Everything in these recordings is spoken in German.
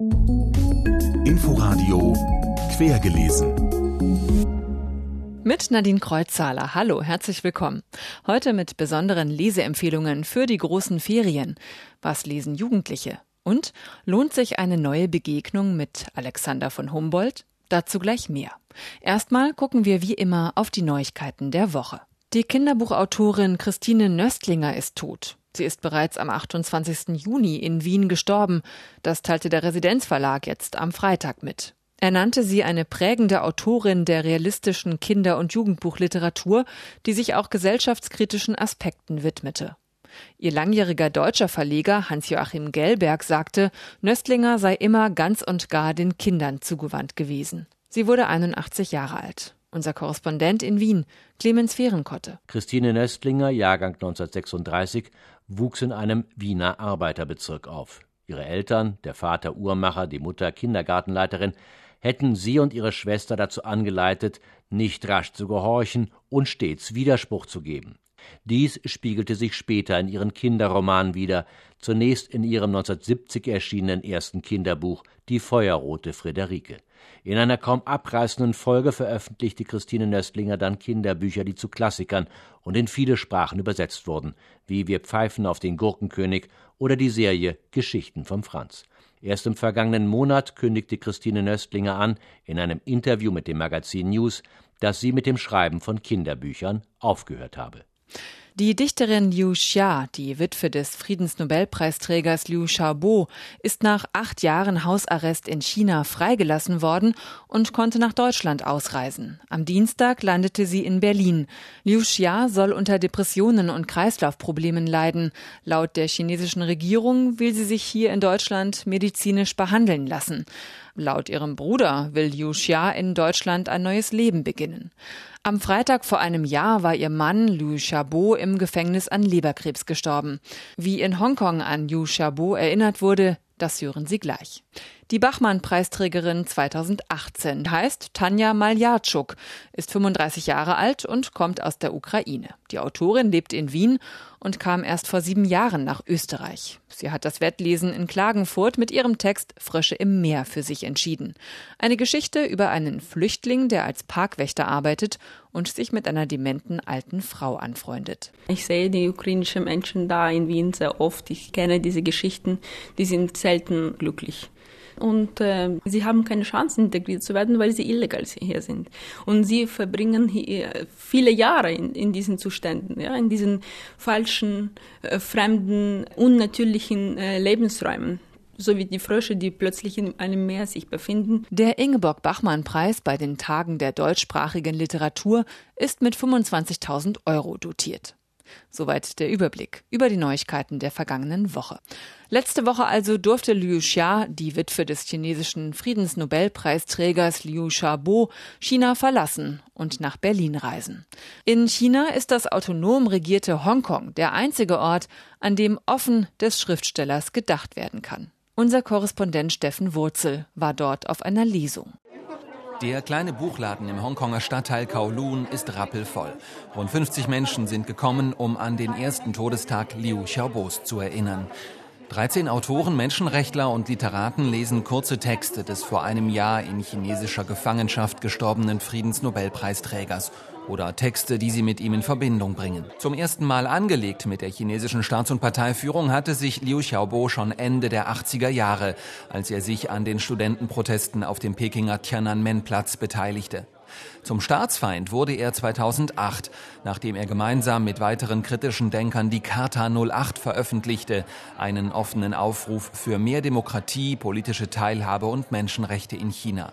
Inforadio Quergelesen. Mit Nadine Kreuzzahler. Hallo, herzlich willkommen. Heute mit besonderen Leseempfehlungen für die großen Ferien. Was lesen Jugendliche? Und lohnt sich eine neue Begegnung mit Alexander von Humboldt? Dazu gleich mehr. Erstmal gucken wir wie immer auf die Neuigkeiten der Woche. Die Kinderbuchautorin Christine Nöstlinger ist tot. Sie ist bereits am 28. Juni in Wien gestorben. Das teilte der Residenzverlag jetzt am Freitag mit. Er nannte sie eine prägende Autorin der realistischen Kinder- und Jugendbuchliteratur, die sich auch gesellschaftskritischen Aspekten widmete. Ihr langjähriger deutscher Verleger Hans-Joachim Gellberg sagte, Nöstlinger sei immer ganz und gar den Kindern zugewandt gewesen. Sie wurde 81 Jahre alt. Unser Korrespondent in Wien, Clemens Fehrenkotte. Christine Nöstlinger, Jahrgang 1936, wuchs in einem Wiener Arbeiterbezirk auf. Ihre Eltern, der Vater Uhrmacher, die Mutter Kindergartenleiterin, hätten sie und ihre Schwester dazu angeleitet, nicht rasch zu gehorchen und stets Widerspruch zu geben. Dies spiegelte sich später in ihren Kinderromanen wider, zunächst in ihrem 1970 erschienenen ersten Kinderbuch Die feuerrote Friederike. In einer kaum abreißenden Folge veröffentlichte Christine Nöstlinger dann Kinderbücher, die zu Klassikern und in viele Sprachen übersetzt wurden, wie Wir pfeifen auf den Gurkenkönig oder die Serie Geschichten vom Franz. Erst im vergangenen Monat kündigte Christine Nöstlinger an, in einem Interview mit dem Magazin News, dass sie mit dem Schreiben von Kinderbüchern aufgehört habe. Die Dichterin Liu Xia, die Witwe des Friedensnobelpreisträgers Liu Xiaobo, ist nach acht Jahren Hausarrest in China freigelassen worden und konnte nach Deutschland ausreisen. Am Dienstag landete sie in Berlin. Liu Xia soll unter Depressionen und Kreislaufproblemen leiden. Laut der chinesischen Regierung will sie sich hier in Deutschland medizinisch behandeln lassen. Laut ihrem Bruder will Liu Xia in Deutschland ein neues Leben beginnen. Am Freitag vor einem Jahr war ihr Mann Liu Xiaobo im Gefängnis an Leberkrebs gestorben. Wie in Hongkong an Liu Xiaobo erinnert wurde, das hören Sie gleich. Die Bachmann-Preisträgerin 2018 heißt Tanja Maljatschuk, ist 35 Jahre alt und kommt aus der Ukraine. Die Autorin lebt in Wien und kam erst vor sieben Jahren nach Österreich. Sie hat das Wettlesen in Klagenfurt mit ihrem Text Frösche im Meer für sich entschieden. Eine Geschichte über einen Flüchtling, der als Parkwächter arbeitet und sich mit einer dementen alten Frau anfreundet. Ich sehe die ukrainischen Menschen da in Wien sehr oft. Ich kenne diese Geschichten. Die sind selten glücklich und äh, sie haben keine Chance integriert zu werden, weil sie illegal hier sind. Und sie verbringen hier viele Jahre in, in diesen Zuständen, ja, in diesen falschen, äh, fremden, unnatürlichen äh, Lebensräumen so wie die Frösche, die plötzlich in einem Meer sich befinden. Der Ingeborg-Bachmann-Preis bei den Tagen der deutschsprachigen Literatur ist mit 25.000 Euro dotiert. Soweit der Überblick über die Neuigkeiten der vergangenen Woche. Letzte Woche also durfte Liu Xia, die Witwe des chinesischen Friedensnobelpreisträgers Liu Xiaobo, China verlassen und nach Berlin reisen. In China ist das autonom regierte Hongkong der einzige Ort, an dem offen des Schriftstellers gedacht werden kann. Unser Korrespondent Steffen Wurzel war dort auf einer Lesung. Der kleine Buchladen im Hongkonger Stadtteil Kowloon ist rappelvoll. Rund 50 Menschen sind gekommen, um an den ersten Todestag Liu Xiaobos zu erinnern. 13 Autoren, Menschenrechtler und Literaten lesen kurze Texte des vor einem Jahr in chinesischer Gefangenschaft gestorbenen Friedensnobelpreisträgers oder Texte, die sie mit ihm in Verbindung bringen. Zum ersten Mal angelegt mit der chinesischen Staats- und Parteiführung hatte sich Liu Xiaobo schon Ende der 80er Jahre, als er sich an den Studentenprotesten auf dem Pekinger Tiananmen-Platz beteiligte. Zum Staatsfeind wurde er 2008, nachdem er gemeinsam mit weiteren kritischen Denkern die Charta 08 veröffentlichte, einen offenen Aufruf für mehr Demokratie, politische Teilhabe und Menschenrechte in China.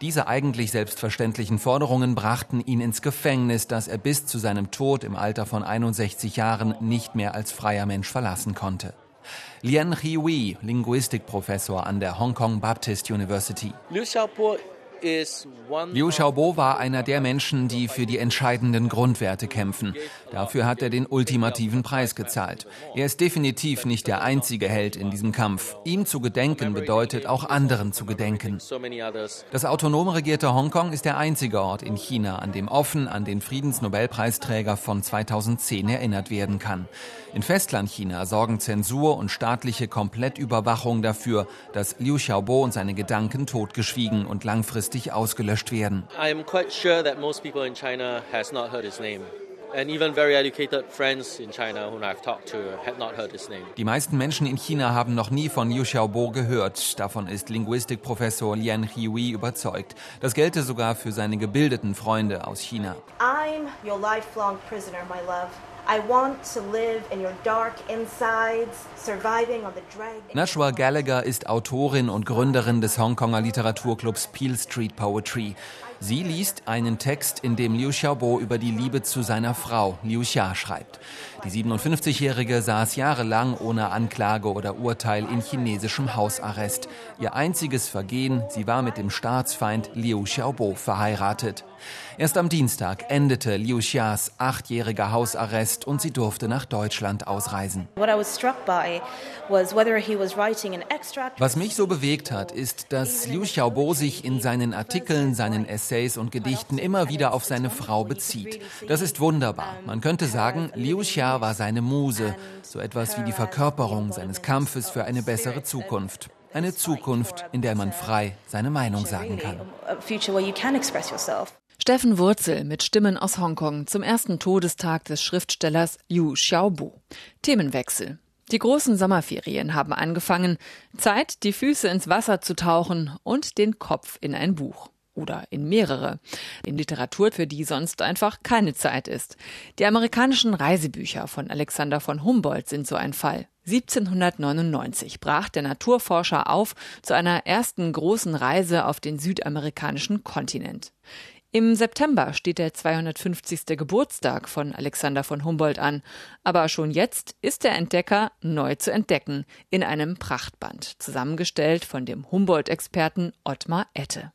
Diese eigentlich selbstverständlichen Forderungen brachten ihn ins Gefängnis, das er bis zu seinem Tod im Alter von 61 Jahren nicht mehr als freier Mensch verlassen konnte. Lian Hiwi, Linguistikprofessor an der Hong Kong Baptist University. Liu Xiaobo Liu Xiaobo war einer der Menschen, die für die entscheidenden Grundwerte kämpfen. Dafür hat er den ultimativen Preis gezahlt. Er ist definitiv nicht der einzige Held in diesem Kampf. Ihm zu gedenken bedeutet auch anderen zu gedenken. Das autonom regierte Hongkong ist der einzige Ort in China, an dem offen an den Friedensnobelpreisträger von 2010 erinnert werden kann. In Festlandchina sorgen Zensur und staatliche Komplettüberwachung dafür, dass Liu Xiaobo und seine Gedanken totgeschwiegen und langfristig ausgelöscht werden. I am quite sure that most people in China has not heard his name. Die meisten Menschen in China haben noch nie von Liu Xiaobo gehört. Davon ist Linguistikprofessor Lian Hiwi überzeugt. Das gelte sogar für seine gebildeten Freunde aus China. I'm your lifelong prisoner, my love. Nashua Gallagher ist Autorin und Gründerin des Hongkonger Literaturclubs Peel Street Poetry. Sie liest einen Text, in dem Liu Xiaobo über die Liebe zu seiner Frau Liu Xia schreibt. Die 57-Jährige saß jahrelang ohne Anklage oder Urteil in chinesischem Hausarrest. Ihr einziges Vergehen, sie war mit dem Staatsfeind Liu Xiaobo verheiratet. Erst am Dienstag endete Liu Xias achtjähriger Hausarrest und sie durfte nach Deutschland ausreisen. Was mich so bewegt hat, ist, dass Liu Xiaobo sich in seinen Artikeln, seinen Essays und Gedichten immer wieder auf seine Frau bezieht. Das ist wunderbar. Man könnte sagen, Liu Xia war seine Muse, so etwas wie die Verkörperung seines Kampfes für eine bessere Zukunft. Eine Zukunft, in der man frei seine Meinung sagen kann. Steffen Wurzel mit Stimmen aus Hongkong zum ersten Todestag des Schriftstellers Yu Xiaobo. Themenwechsel. Die großen Sommerferien haben angefangen. Zeit, die Füße ins Wasser zu tauchen und den Kopf in ein Buch. Oder in mehrere. In Literatur, für die sonst einfach keine Zeit ist. Die amerikanischen Reisebücher von Alexander von Humboldt sind so ein Fall. 1799 brach der Naturforscher auf zu einer ersten großen Reise auf den südamerikanischen Kontinent. Im September steht der 250. Geburtstag von Alexander von Humboldt an, aber schon jetzt ist der Entdecker neu zu entdecken in einem Prachtband, zusammengestellt von dem Humboldt-Experten Ottmar Ette.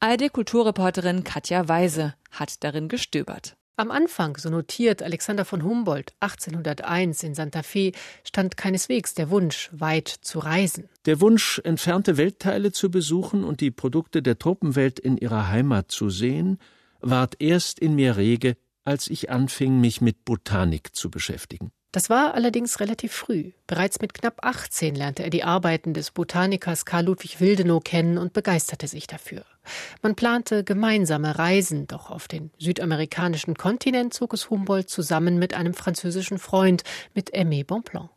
ARD-Kulturreporterin Katja Weise hat darin gestöbert. Am Anfang, so notiert Alexander von Humboldt 1801 in Santa Fe, stand keineswegs der Wunsch, weit zu reisen. Der Wunsch, entfernte Weltteile zu besuchen und die Produkte der Tropenwelt in ihrer Heimat zu sehen, ward erst in mir rege, als ich anfing, mich mit Botanik zu beschäftigen. Das war allerdings relativ früh. Bereits mit knapp 18 lernte er die Arbeiten des Botanikers Karl Ludwig Willdenow kennen und begeisterte sich dafür. Man plante gemeinsame Reisen, doch auf den südamerikanischen Kontinent zog es Humboldt zusammen mit einem französischen Freund, mit Aimé Bonpland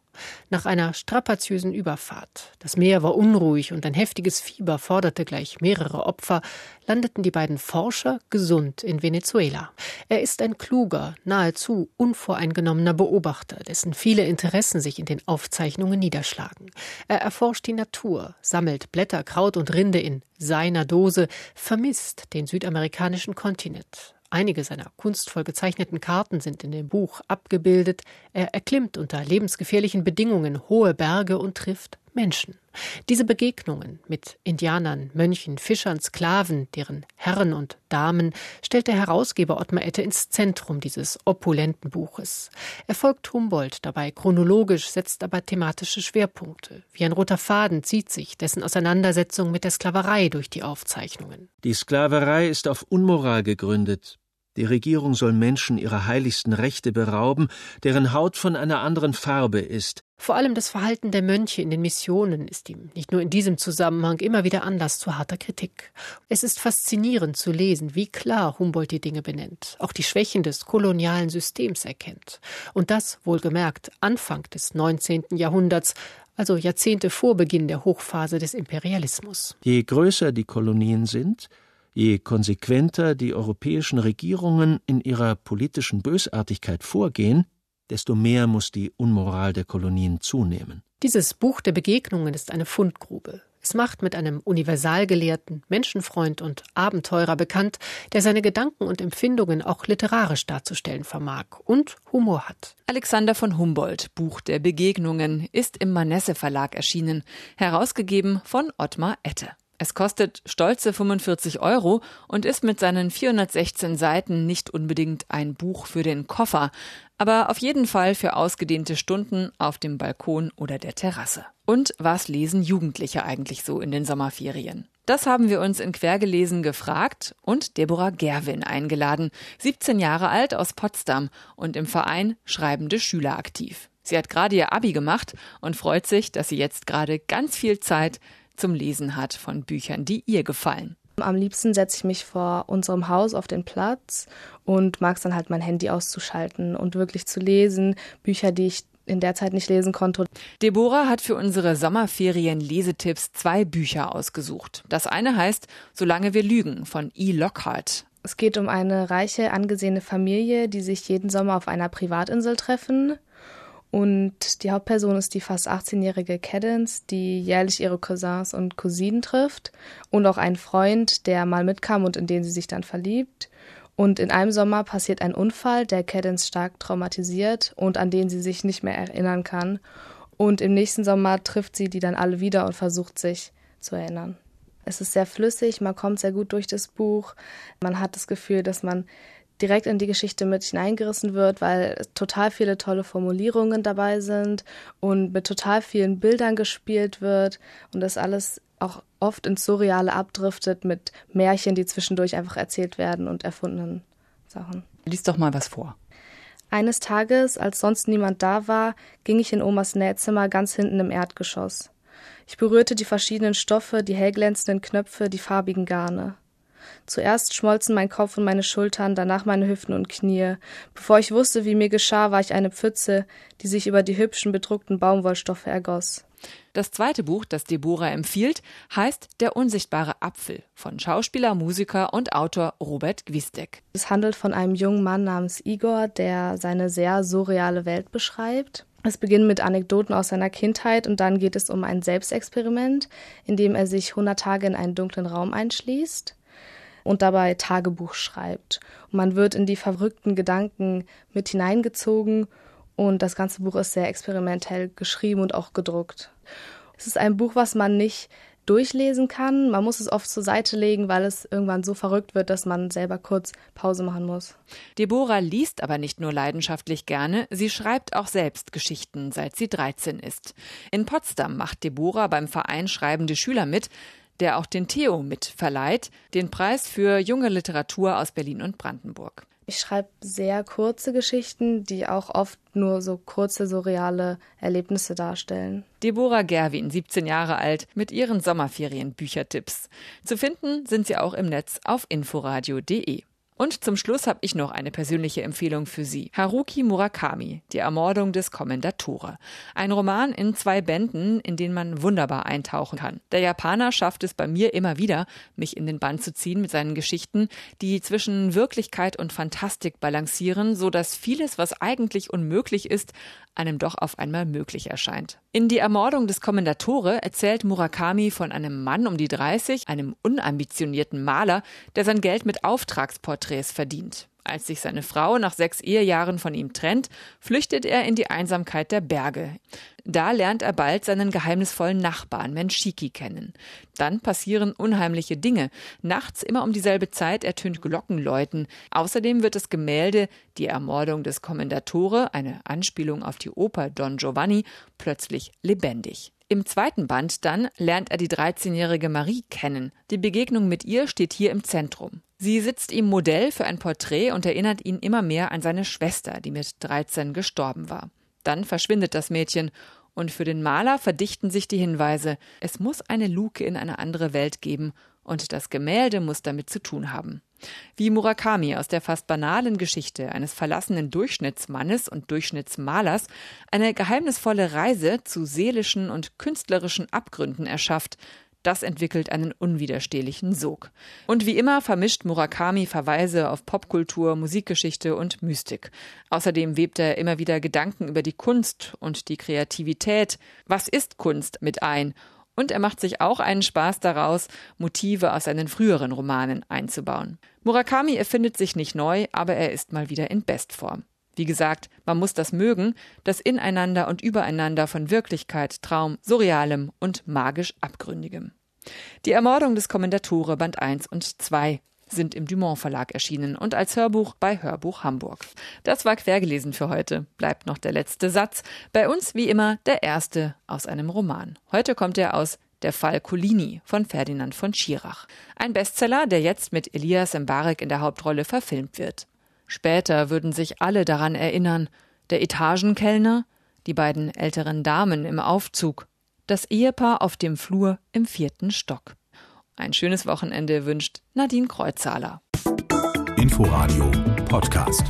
nach einer strapaziösen Überfahrt. Das Meer war unruhig und ein heftiges Fieber forderte gleich mehrere Opfer, landeten die beiden Forscher gesund in Venezuela. Er ist ein kluger, nahezu unvoreingenommener Beobachter, dessen viele Interessen sich in den Aufzeichnungen niederschlagen. Er erforscht die Natur, sammelt Blätter, Kraut und Rinde in seiner Dose, vermisst den südamerikanischen Kontinent. Einige seiner kunstvoll gezeichneten Karten sind in dem Buch abgebildet. Er erklimmt unter lebensgefährlichen Bedingungen hohe Berge und trifft Menschen. Diese Begegnungen mit Indianern, Mönchen, Fischern, Sklaven, deren Herren und Damen, stellt der Herausgeber Ottmar Ette ins Zentrum dieses opulenten Buches. Er folgt Humboldt dabei chronologisch, setzt aber thematische Schwerpunkte. Wie ein roter Faden zieht sich dessen Auseinandersetzung mit der Sklaverei durch die Aufzeichnungen. Die Sklaverei ist auf Unmoral gegründet. Die Regierung soll Menschen ihrer heiligsten Rechte berauben, deren Haut von einer anderen Farbe ist. Vor allem das Verhalten der Mönche in den Missionen ist ihm nicht nur in diesem Zusammenhang immer wieder Anlass zu harter Kritik. Es ist faszinierend zu lesen, wie klar Humboldt die Dinge benennt, auch die Schwächen des kolonialen Systems erkennt. Und das, wohlgemerkt, Anfang des 19. Jahrhunderts, also Jahrzehnte vor Beginn der Hochphase des Imperialismus. Je größer die Kolonien sind, Je konsequenter die europäischen Regierungen in ihrer politischen Bösartigkeit vorgehen, desto mehr muss die Unmoral der Kolonien zunehmen. Dieses Buch der Begegnungen ist eine Fundgrube. Es macht mit einem Universalgelehrten, Menschenfreund und Abenteurer bekannt, der seine Gedanken und Empfindungen auch literarisch darzustellen vermag und Humor hat. Alexander von Humboldt, Buch der Begegnungen, ist im Manesse Verlag erschienen, herausgegeben von Ottmar Ette. Es kostet stolze 45 Euro und ist mit seinen 416 Seiten nicht unbedingt ein Buch für den Koffer, aber auf jeden Fall für ausgedehnte Stunden auf dem Balkon oder der Terrasse. Und was lesen Jugendliche eigentlich so in den Sommerferien? Das haben wir uns in Quergelesen gefragt und Deborah Gerwin eingeladen, 17 Jahre alt aus Potsdam und im Verein Schreibende Schüler aktiv. Sie hat gerade ihr Abi gemacht und freut sich, dass sie jetzt gerade ganz viel Zeit zum Lesen hat von Büchern, die ihr gefallen. Am liebsten setze ich mich vor unserem Haus auf den Platz und mag es dann halt mein Handy auszuschalten und wirklich zu lesen, Bücher, die ich in der Zeit nicht lesen konnte. Deborah hat für unsere Sommerferien Lesetipps zwei Bücher ausgesucht. Das eine heißt Solange wir lügen von E. Lockhart. Es geht um eine reiche, angesehene Familie, die sich jeden Sommer auf einer Privatinsel treffen. Und die Hauptperson ist die fast 18-jährige Cadence, die jährlich ihre Cousins und Cousinen trifft und auch einen Freund, der mal mitkam und in den sie sich dann verliebt. Und in einem Sommer passiert ein Unfall, der Cadence stark traumatisiert und an den sie sich nicht mehr erinnern kann. Und im nächsten Sommer trifft sie die dann alle wieder und versucht sich zu erinnern. Es ist sehr flüssig, man kommt sehr gut durch das Buch. Man hat das Gefühl, dass man direkt in die Geschichte mit hineingerissen wird, weil total viele tolle Formulierungen dabei sind und mit total vielen Bildern gespielt wird und das alles auch oft ins Surreale abdriftet mit Märchen, die zwischendurch einfach erzählt werden und erfundenen Sachen. Lies doch mal was vor. Eines Tages, als sonst niemand da war, ging ich in Omas Nähzimmer ganz hinten im Erdgeschoss. Ich berührte die verschiedenen Stoffe, die hellglänzenden Knöpfe, die farbigen Garne. Zuerst schmolzen mein Kopf und meine Schultern, danach meine Hüften und Knie. Bevor ich wusste, wie mir geschah, war ich eine Pfütze, die sich über die hübschen bedruckten Baumwollstoffe ergoss. Das zweite Buch, das Deborah empfiehlt, heißt Der unsichtbare Apfel von Schauspieler, Musiker und Autor Robert Gwistek. Es handelt von einem jungen Mann namens Igor, der seine sehr surreale Welt beschreibt. Es beginnt mit Anekdoten aus seiner Kindheit und dann geht es um ein Selbstexperiment, in dem er sich 100 Tage in einen dunklen Raum einschließt und dabei Tagebuch schreibt. Und man wird in die verrückten Gedanken mit hineingezogen und das ganze Buch ist sehr experimentell geschrieben und auch gedruckt. Es ist ein Buch, was man nicht durchlesen kann. Man muss es oft zur Seite legen, weil es irgendwann so verrückt wird, dass man selber kurz Pause machen muss. Deborah liest aber nicht nur leidenschaftlich gerne, sie schreibt auch selbst Geschichten, seit sie 13 ist. In Potsdam macht Deborah beim Verein Schreibende Schüler mit, der auch den Theo mit verleiht, den Preis für junge Literatur aus Berlin und Brandenburg. Ich schreibe sehr kurze Geschichten, die auch oft nur so kurze, surreale Erlebnisse darstellen. Deborah Gerwin, 17 Jahre alt, mit ihren Sommerferien-Büchertipps. Zu finden sind sie auch im Netz auf inforadio.de. Und zum Schluss habe ich noch eine persönliche Empfehlung für Sie. Haruki Murakami, Die Ermordung des Kommendatore. Ein Roman in zwei Bänden, in den man wunderbar eintauchen kann. Der Japaner schafft es bei mir immer wieder, mich in den Bann zu ziehen mit seinen Geschichten, die zwischen Wirklichkeit und Fantastik balancieren, so dass vieles, was eigentlich unmöglich ist, einem doch auf einmal möglich erscheint. In Die Ermordung des Kommendatore erzählt Murakami von einem Mann um die 30, einem unambitionierten Maler, der sein Geld mit Auftragsporträts verdient. Als sich seine Frau nach sechs Ehejahren von ihm trennt, flüchtet er in die Einsamkeit der Berge. Da lernt er bald seinen geheimnisvollen Nachbarn Menschiki kennen. Dann passieren unheimliche Dinge. Nachts immer um dieselbe Zeit ertönt Glockenläuten. Außerdem wird das Gemälde Die Ermordung des Kommendatore, eine Anspielung auf die Oper Don Giovanni, plötzlich lebendig. Im zweiten Band dann lernt er die 13-jährige Marie kennen. Die Begegnung mit ihr steht hier im Zentrum. Sie sitzt ihm Modell für ein Porträt und erinnert ihn immer mehr an seine Schwester, die mit 13 gestorben war. Dann verschwindet das Mädchen und für den Maler verdichten sich die Hinweise. Es muss eine Luke in eine andere Welt geben und das Gemälde muss damit zu tun haben. Wie Murakami aus der fast banalen Geschichte eines verlassenen Durchschnittsmannes und Durchschnittsmalers eine geheimnisvolle Reise zu seelischen und künstlerischen Abgründen erschafft, das entwickelt einen unwiderstehlichen Sog. Und wie immer vermischt Murakami Verweise auf Popkultur, Musikgeschichte und Mystik. Außerdem webt er immer wieder Gedanken über die Kunst und die Kreativität. Was ist Kunst mit ein? Und er macht sich auch einen Spaß daraus, Motive aus seinen früheren Romanen einzubauen. Murakami erfindet sich nicht neu, aber er ist mal wieder in Bestform. Wie gesagt, man muss das mögen, das Ineinander und Übereinander von Wirklichkeit, Traum, Surrealem und magisch Abgründigem. Die Ermordung des Kommendatore Band 1 und 2 sind im Dumont Verlag erschienen und als Hörbuch bei Hörbuch Hamburg. Das war quergelesen für heute. Bleibt noch der letzte Satz. Bei uns wie immer der erste aus einem Roman. Heute kommt er aus Der Fall Colini von Ferdinand von Schirach. Ein Bestseller, der jetzt mit Elias Mbarek in der Hauptrolle verfilmt wird. Später würden sich alle daran erinnern. Der Etagenkellner, die beiden älteren Damen im Aufzug, das Ehepaar auf dem Flur im vierten Stock. Ein schönes Wochenende wünscht Nadine Kreuzhaler. Inforadio Podcast.